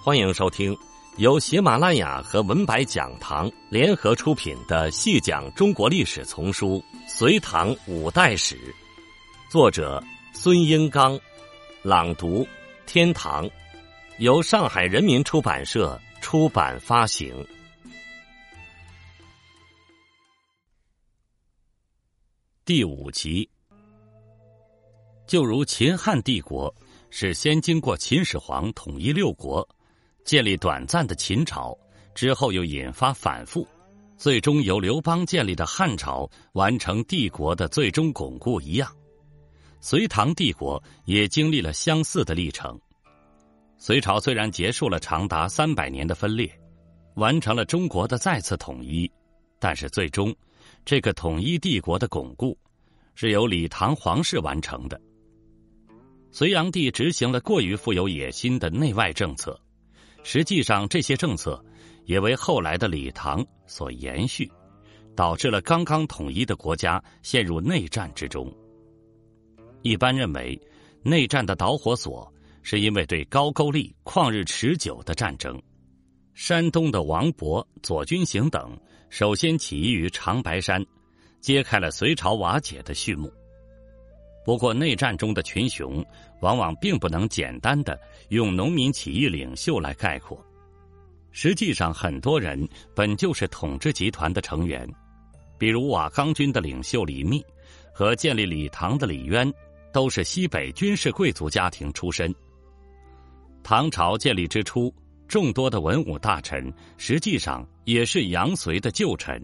欢迎收听由喜马拉雅和文白讲堂联合出品的细讲中国历史丛书《隋唐五代史》，作者孙英刚，朗读天堂，由上海人民出版社出版发行。第五集，就如秦汉帝国是先经过秦始皇统一六国，建立短暂的秦朝，之后又引发反复，最终由刘邦建立的汉朝完成帝国的最终巩固一样，隋唐帝国也经历了相似的历程。隋朝虽然结束了长达三百年的分裂，完成了中国的再次统一，但是最终。这个统一帝国的巩固，是由李唐皇室完成的。隋炀帝执行了过于富有野心的内外政策，实际上这些政策也为后来的李唐所延续，导致了刚刚统一的国家陷入内战之中。一般认为，内战的导火索是因为对高句丽旷日持久的战争。山东的王勃、左君行等。首先起义于长白山，揭开了隋朝瓦解的序幕。不过，内战中的群雄往往并不能简单的用农民起义领袖来概括。实际上，很多人本就是统治集团的成员，比如瓦岗军的领袖李密和建立李唐的李渊，都是西北军事贵族家庭出身。唐朝建立之初。众多的文武大臣实际上也是杨隋的旧臣，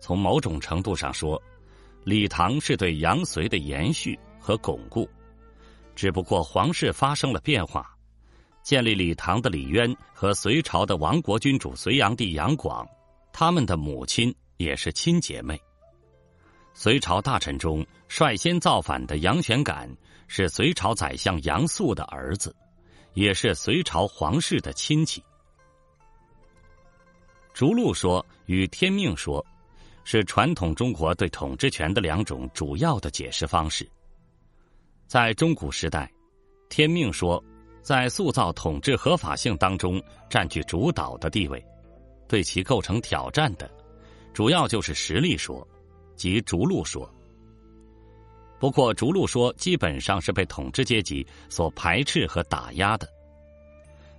从某种程度上说，李唐是对杨隋的延续和巩固。只不过皇室发生了变化，建立李唐的李渊和隋朝的亡国君主隋炀帝杨广，他们的母亲也是亲姐妹。隋朝大臣中率先造反的杨玄感是隋朝宰相杨素的儿子。也是隋朝皇室的亲戚。逐鹿说与天命说，是传统中国对统治权的两种主要的解释方式。在中古时代，天命说在塑造统治合法性当中占据主导的地位，对其构成挑战的，主要就是实力说，即逐鹿说。不过，逐鹿说基本上是被统治阶级所排斥和打压的，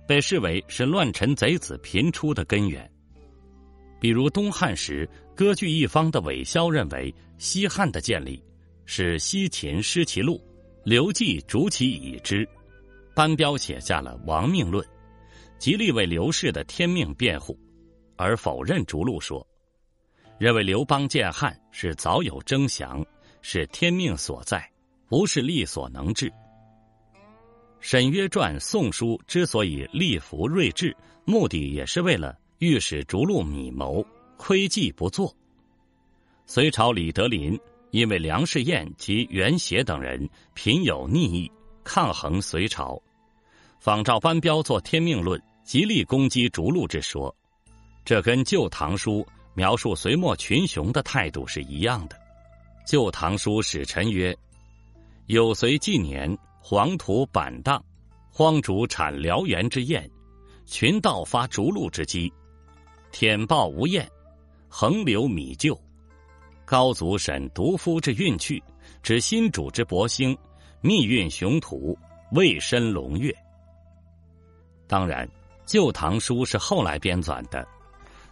被视为是乱臣贼子频出的根源。比如东汉时割据一方的韦骁认为，西汉的建立是西秦失其路，刘季逐其已知，班彪写下了《亡命论》，极力为刘氏的天命辩护，而否认逐鹿说，认为刘邦建汉是早有征降。是天命所在，不是力所能治。沈约传《宋书》之所以立服睿智，目的也是为了欲使逐鹿米谋，窥计不作。隋朝李德林因为梁士彦及袁协等人品有逆意，抗衡隋朝，仿照班彪做《天命论》，极力攻击逐鹿之说。这跟《旧唐书》描述隋末群雄的态度是一样的。《旧唐书》使臣曰：“有隋纪年，黄土板荡，荒竹产燎原之燕，群盗发逐鹿之机，舔豹无厌，横流米臼，高祖审独夫之运去，指新主之博兴，密运雄图，未申龙跃。”当然，《旧唐书》是后来编纂的。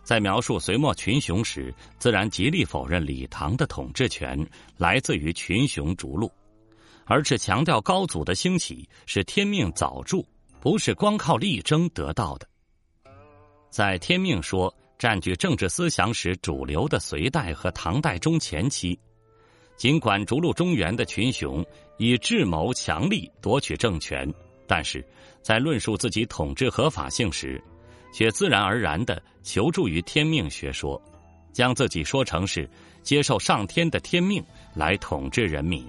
在描述隋末群雄时，自然极力否认李唐的统治权来自于群雄逐鹿，而是强调高祖的兴起是天命早铸，不是光靠力争得到的。在天命说占据政治思想史主流的隋代和唐代中前期，尽管逐鹿中原的群雄以智谋强力夺取政权，但是在论述自己统治合法性时。却自然而然的求助于天命学说，将自己说成是接受上天的天命来统治人民。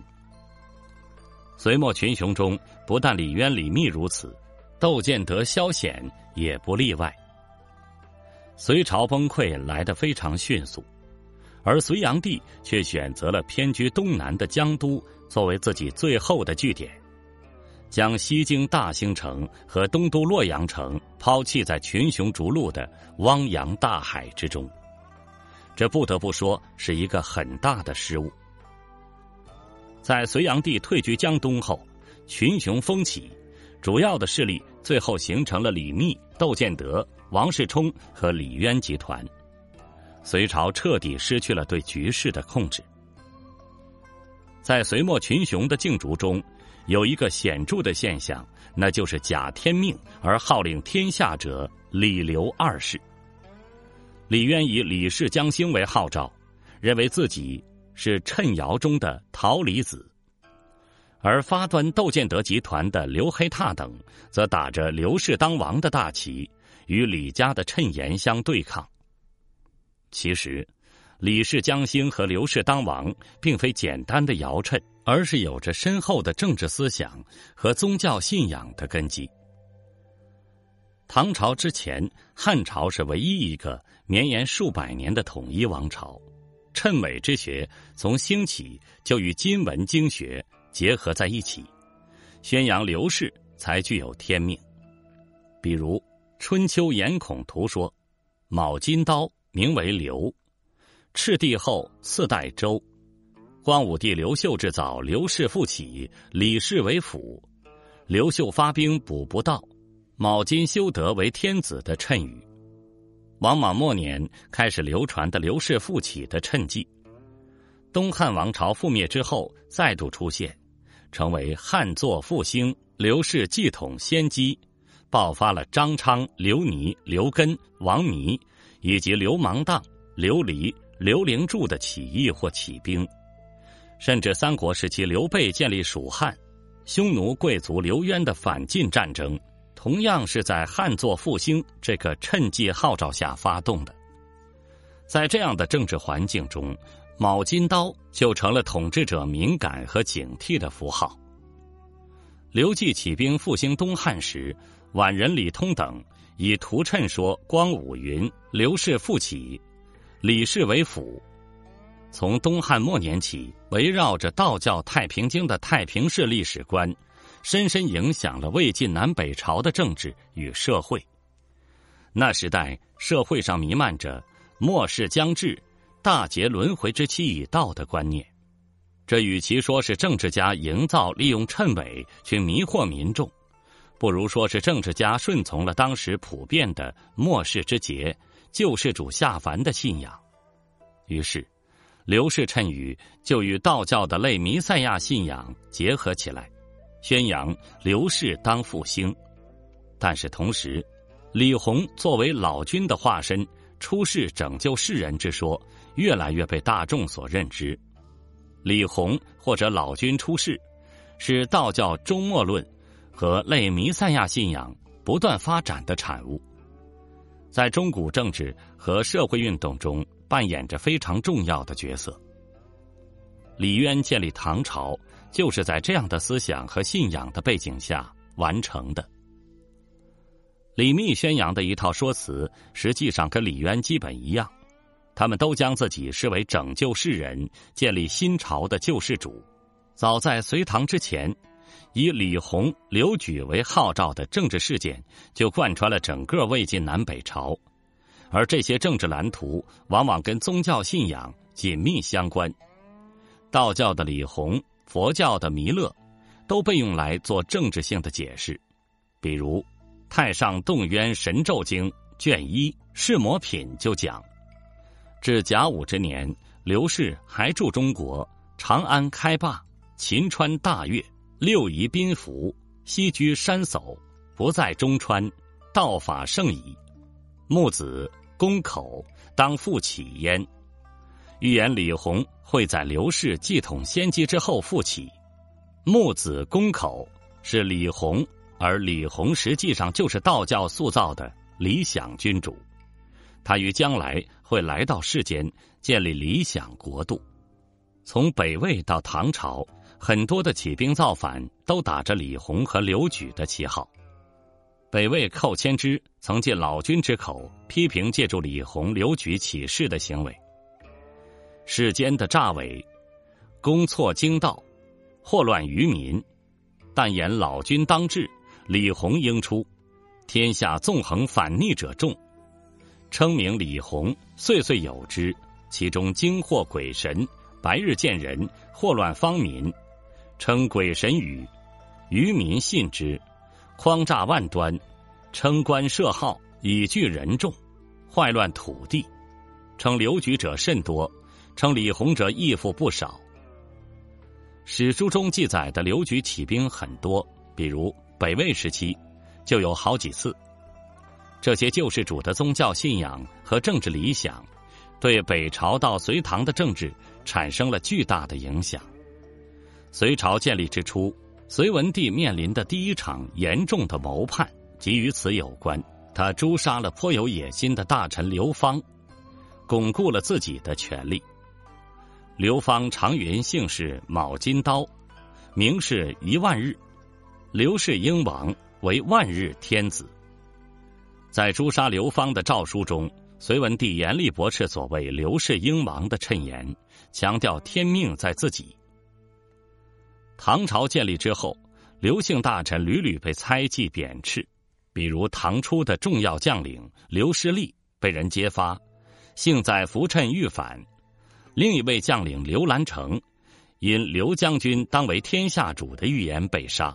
隋末群雄中，不但李渊、李密如此，窦建德、萧显也不例外。隋朝崩溃来得非常迅速，而隋炀帝却选择了偏居东南的江都作为自己最后的据点。将西京大兴城和东都洛阳城抛弃在群雄逐鹿的汪洋大海之中，这不得不说是一个很大的失误。在隋炀帝退居江东后，群雄蜂起，主要的势力最后形成了李密、窦建德、王世充和李渊集团，隋朝彻底失去了对局势的控制。在隋末群雄的竞逐中。有一个显著的现象，那就是假天命而号令天下者李刘二世。李渊以李氏将兴为号召，认为自己是谶尧中的桃李子；而发端窦建德集团的刘黑闼等，则打着刘氏当王的大旗，与李家的谶言相对抗。其实，李氏将兴和刘氏当王，并非简单的尧谶。而是有着深厚的政治思想和宗教信仰的根基。唐朝之前，汉朝是唯一一个绵延数百年的统一王朝。谶纬之学从兴起就与金文经学结合在一起，宣扬刘氏才具有天命。比如《春秋颜孔图》说：“卯金刀名为刘，赤帝后四代周。”光武帝刘秀之早，刘氏复起，李氏为辅。刘秀发兵补不到，卯金修德为天子的谶语。王莽末年开始流传的刘氏复起的谶迹。东汉王朝覆灭之后再度出现，成为汉作复兴、刘氏继统先机，爆发了张昌、刘尼、刘根、王弥以及刘芒荡、刘黎、刘灵柱的起义或起兵。甚至三国时期，刘备建立蜀汉，匈奴贵族刘渊的反晋战争，同样是在汉作复兴这个趁机号召下发动的。在这样的政治环境中，卯金刀就成了统治者敏感和警惕的符号。刘季起兵复兴东汉时，宛人李通等以图谶说光武云：“刘氏复起，李氏为辅。”从东汉末年起，围绕着道教《太平经》的太平式历史观，深深影响了魏晋南北朝的政治与社会。那时代社会上弥漫着“末世将至，大劫轮回之期已到”的观念。这与其说是政治家营造利用谶纬去迷惑民众，不如说是政治家顺从了当时普遍的末世之劫、救世主下凡的信仰。于是。刘氏谶语就与道教的类弥赛亚信仰结合起来，宣扬刘氏当复兴。但是同时，李弘作为老君的化身出世拯救世人之说，越来越被大众所认知。李弘或者老君出世，是道教终末论和类弥赛亚信仰不断发展的产物，在中古政治和社会运动中。扮演着非常重要的角色。李渊建立唐朝，就是在这样的思想和信仰的背景下完成的。李密宣扬的一套说辞，实际上跟李渊基本一样，他们都将自己视为拯救世人、建立新朝的救世主。早在隋唐之前，以李弘、刘举为号召的政治事件，就贯穿了整个魏晋南北朝。而这些政治蓝图往往跟宗教信仰紧密相关，道教的李弘、佛教的弥勒，都被用来做政治性的解释。比如《太上洞渊神咒经》卷一释摩品就讲：至甲午之年，刘氏还驻中国，长安开霸，秦川大悦，六夷宾服，西居山叟，不在中川，道法盛矣。木子。宫口当复起焉，预言李弘会在刘氏继统先机之后复起。木子宫口是李弘，而李弘实际上就是道教塑造的理想君主，他于将来会来到世间建立理想国度。从北魏到唐朝，很多的起兵造反都打着李弘和刘举的旗号。北魏寇谦之曾借老君之口批评借助李弘、刘举起事的行为。世间的诈伪，攻错经道，祸乱于民，但言老君当治，李弘应出，天下纵横反逆者众，称名李弘，岁岁有之。其中惊惑鬼神，白日见人，祸乱方民，称鬼神语，愚民信之，诓诈万端，称官设号以聚人众，坏乱土地，称留举者甚多，称李弘者义父不少。史书中记载的留举起兵很多，比如北魏时期就有好几次。这些救世主的宗教信仰和政治理想。对北朝到隋唐的政治产生了巨大的影响。隋朝建立之初，隋文帝面临的第一场严重的谋叛即与此有关。他诛杀了颇有野心的大臣刘芳，巩固了自己的权力。刘芳常云姓氏卯金刀，名是一万日，刘氏英王为万日天子。在诛杀刘芳的诏书中。隋文帝严厉驳斥所谓“刘氏英王”的谶言，强调天命在自己。唐朝建立之后，刘姓大臣屡屡被猜忌贬斥，比如唐初的重要将领刘师立被人揭发，幸在扶衬欲反；另一位将领刘兰成，因刘将军当为天下主的预言被杀。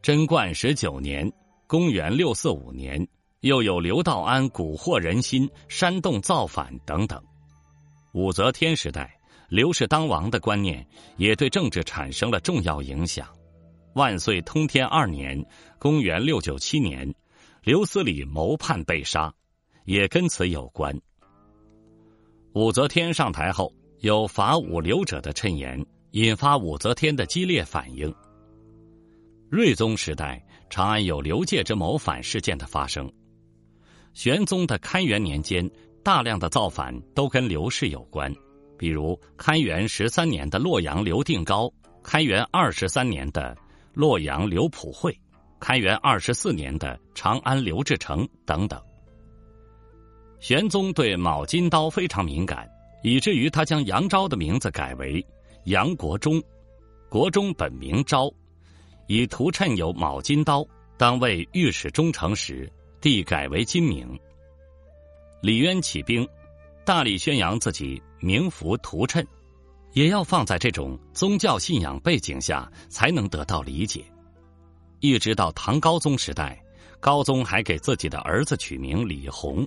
贞观十九年（公元六四五年）。又有刘道安蛊惑人心、煽动造反等等。武则天时代，刘氏当王的观念也对政治产生了重要影响。万岁通天二年（公元六九七年），刘思礼谋叛被杀，也跟此有关。武则天上台后，有伐武刘者的谶言，引发武则天的激烈反应。睿宗时代，长安有刘介之谋反事件的发生。玄宗的开元年间，大量的造反都跟刘氏有关，比如开元十三年的洛阳刘定高，开元二十三年的洛阳刘普惠，开元二十四年的长安刘志成等等。玄宗对卯金刀非常敏感，以至于他将杨昭的名字改为杨国忠，国忠本名昭，以图谶有卯金刀，当为御史中丞时。帝改为金名。李渊起兵，大力宣扬自己名符图谶，也要放在这种宗教信仰背景下才能得到理解。一直到唐高宗时代，高宗还给自己的儿子取名李弘。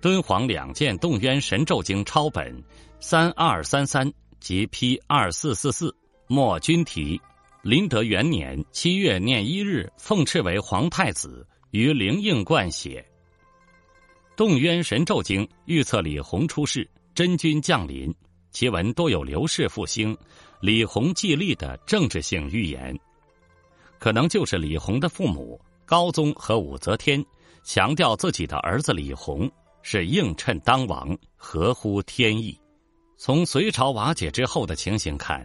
敦煌两件洞渊神咒经抄本三二三三及批二四四四末均题，麟德元年七月廿一日奉敕为皇太子。于灵应观写《洞渊神咒经》，预测李弘出世，真君降临。其文多有刘氏复兴、李弘继立的政治性预言，可能就是李弘的父母高宗和武则天强调自己的儿子李弘是应衬当王，合乎天意。从隋朝瓦解之后的情形看，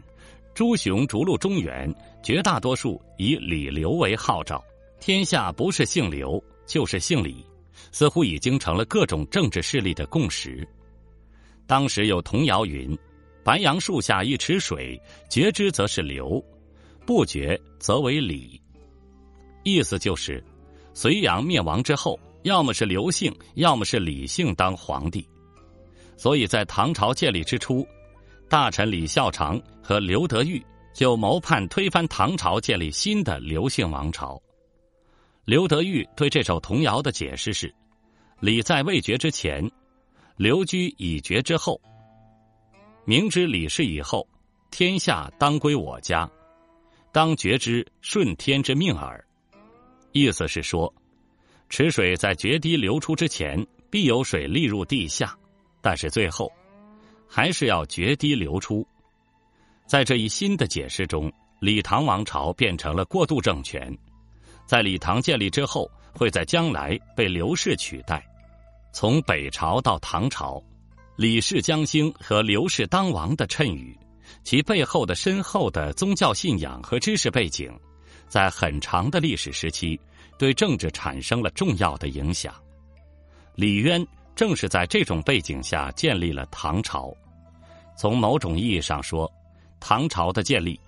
朱雄逐鹿中原，绝大多数以李刘为号召。天下不是姓刘就是姓李，似乎已经成了各种政治势力的共识。当时有童谣云：“白杨树下一池水，觉之则是刘，不觉则为李。”意思就是，隋炀灭亡之后，要么是刘姓，要么是李姓当皇帝。所以在唐朝建立之初，大臣李孝常和刘德裕就谋叛推翻唐朝，建立新的刘姓王朝。刘德裕对这首童谣的解释是：“李在未决之前，刘居已决之后。明知李氏以后，天下当归我家，当决之顺天之命耳。”意思是说，池水在决堤流出之前，必有水沥入地下，但是最后还是要决堤流出。在这一新的解释中，李唐王朝变成了过渡政权。在李唐建立之后，会在将来被刘氏取代。从北朝到唐朝，李氏将兴和刘氏当王的谶语，其背后的深厚的宗教信仰和知识背景，在很长的历史时期对政治产生了重要的影响。李渊正是在这种背景下建立了唐朝。从某种意义上说，唐朝的建立。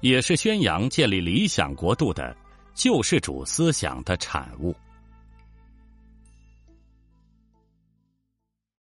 也是宣扬建立理想国度的救世主思想的产物。